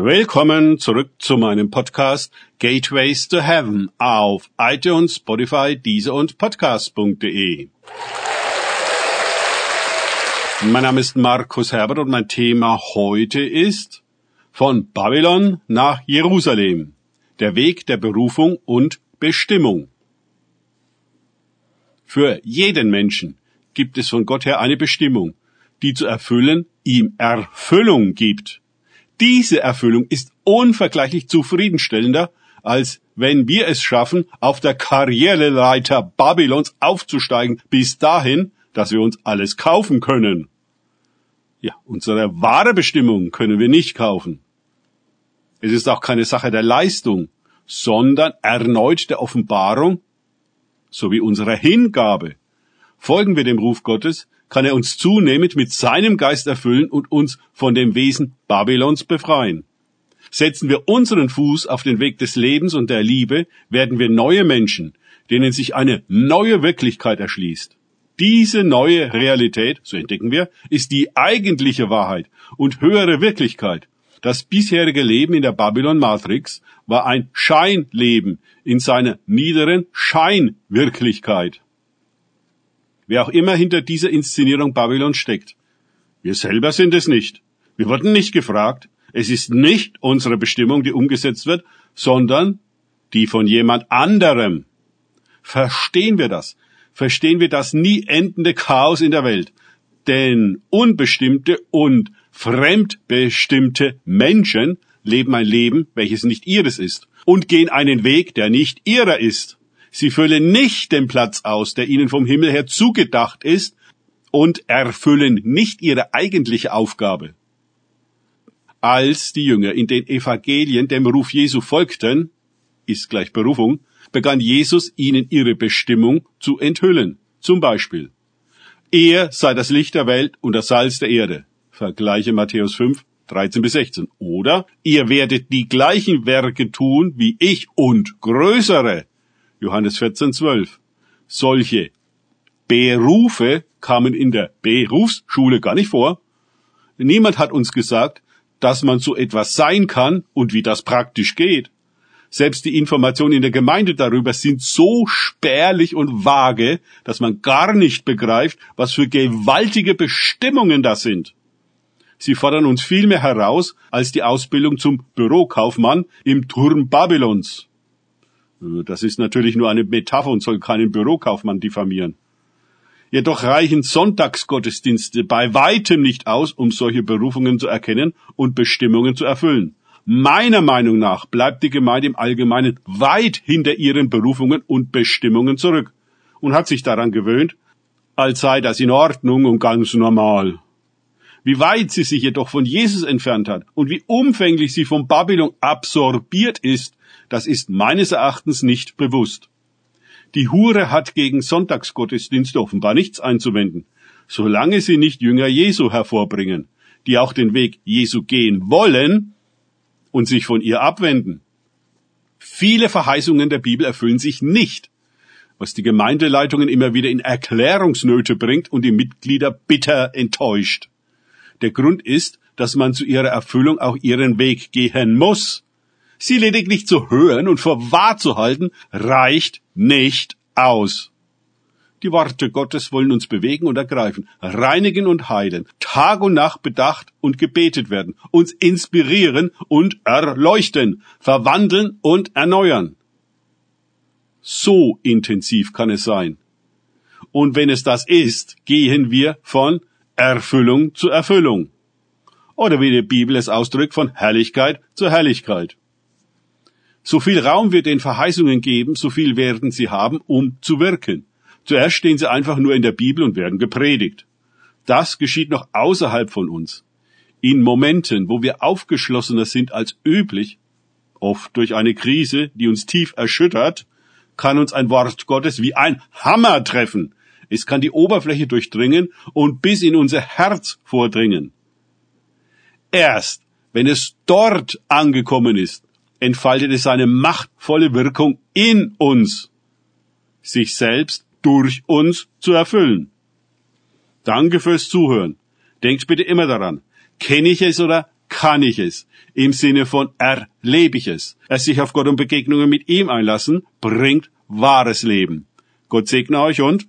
Willkommen zurück zu meinem Podcast Gateways to Heaven auf iTunes, Spotify, Deezer und Podcast.de. Mein Name ist Markus Herbert und mein Thema heute ist von Babylon nach Jerusalem. Der Weg der Berufung und Bestimmung. Für jeden Menschen gibt es von Gott her eine Bestimmung, die zu erfüllen ihm Erfüllung gibt. Diese Erfüllung ist unvergleichlich zufriedenstellender, als wenn wir es schaffen, auf der Karriereleiter Babylons aufzusteigen, bis dahin, dass wir uns alles kaufen können. Ja, unsere wahre Bestimmung können wir nicht kaufen. Es ist auch keine Sache der Leistung, sondern erneut der Offenbarung sowie unserer Hingabe. Folgen wir dem Ruf Gottes, kann er uns zunehmend mit seinem Geist erfüllen und uns von dem Wesen Babylons befreien. Setzen wir unseren Fuß auf den Weg des Lebens und der Liebe, werden wir neue Menschen, denen sich eine neue Wirklichkeit erschließt. Diese neue Realität, so entdecken wir, ist die eigentliche Wahrheit und höhere Wirklichkeit. Das bisherige Leben in der Babylon-Matrix war ein Scheinleben in seiner niederen Scheinwirklichkeit wer auch immer hinter dieser Inszenierung Babylon steckt. Wir selber sind es nicht. Wir wurden nicht gefragt. Es ist nicht unsere Bestimmung, die umgesetzt wird, sondern die von jemand anderem. Verstehen wir das? Verstehen wir das nie endende Chaos in der Welt? Denn unbestimmte und fremdbestimmte Menschen leben ein Leben, welches nicht ihres ist, und gehen einen Weg, der nicht ihrer ist. Sie füllen nicht den Platz aus, der ihnen vom Himmel her zugedacht ist, und erfüllen nicht ihre eigentliche Aufgabe. Als die Jünger in den Evangelien dem Ruf Jesu folgten, ist gleich Berufung, begann Jesus ihnen ihre Bestimmung zu enthüllen. Zum Beispiel, er sei das Licht der Welt und das Salz der Erde. Vergleiche Matthäus 5, 13 bis 16. Oder ihr werdet die gleichen Werke tun wie ich und größere. Johannes 14, 12. Solche Berufe kamen in der Berufsschule gar nicht vor. Niemand hat uns gesagt, dass man so etwas sein kann und wie das praktisch geht. Selbst die Informationen in der Gemeinde darüber sind so spärlich und vage, dass man gar nicht begreift, was für gewaltige Bestimmungen das sind. Sie fordern uns viel mehr heraus als die Ausbildung zum Bürokaufmann im Turm Babylons. Das ist natürlich nur eine Metapher und soll keinen Bürokaufmann diffamieren. Jedoch reichen Sonntagsgottesdienste bei weitem nicht aus, um solche Berufungen zu erkennen und Bestimmungen zu erfüllen. Meiner Meinung nach bleibt die Gemeinde im Allgemeinen weit hinter ihren Berufungen und Bestimmungen zurück und hat sich daran gewöhnt, als sei das in Ordnung und ganz normal. Wie weit sie sich jedoch von Jesus entfernt hat und wie umfänglich sie von Babylon absorbiert ist, das ist meines Erachtens nicht bewusst. Die Hure hat gegen Sonntagsgottesdienste offenbar nichts einzuwenden, solange sie nicht Jünger Jesu hervorbringen, die auch den Weg Jesu gehen wollen und sich von ihr abwenden. Viele Verheißungen der Bibel erfüllen sich nicht, was die Gemeindeleitungen immer wieder in Erklärungsnöte bringt und die Mitglieder bitter enttäuscht. Der Grund ist, dass man zu ihrer Erfüllung auch ihren Weg gehen muss. Sie lediglich zu hören und für wahr zu halten, reicht nicht aus. Die Worte Gottes wollen uns bewegen und ergreifen, reinigen und heilen, Tag und Nacht bedacht und gebetet werden, uns inspirieren und erleuchten, verwandeln und erneuern. So intensiv kann es sein. Und wenn es das ist, gehen wir von Erfüllung zu Erfüllung. Oder wie die Bibel es ausdrückt, von Herrlichkeit zu Herrlichkeit. So viel Raum wir den Verheißungen geben, so viel werden sie haben, um zu wirken. Zuerst stehen sie einfach nur in der Bibel und werden gepredigt. Das geschieht noch außerhalb von uns. In Momenten, wo wir aufgeschlossener sind als üblich, oft durch eine Krise, die uns tief erschüttert, kann uns ein Wort Gottes wie ein Hammer treffen. Es kann die Oberfläche durchdringen und bis in unser Herz vordringen. Erst wenn es dort angekommen ist, entfaltet es seine machtvolle Wirkung in uns, sich selbst durch uns zu erfüllen. Danke fürs Zuhören. Denkt bitte immer daran, kenne ich es oder kann ich es. Im Sinne von erlebe ich es. Es sich auf Gott und Begegnungen mit ihm einlassen, bringt wahres Leben. Gott segne euch und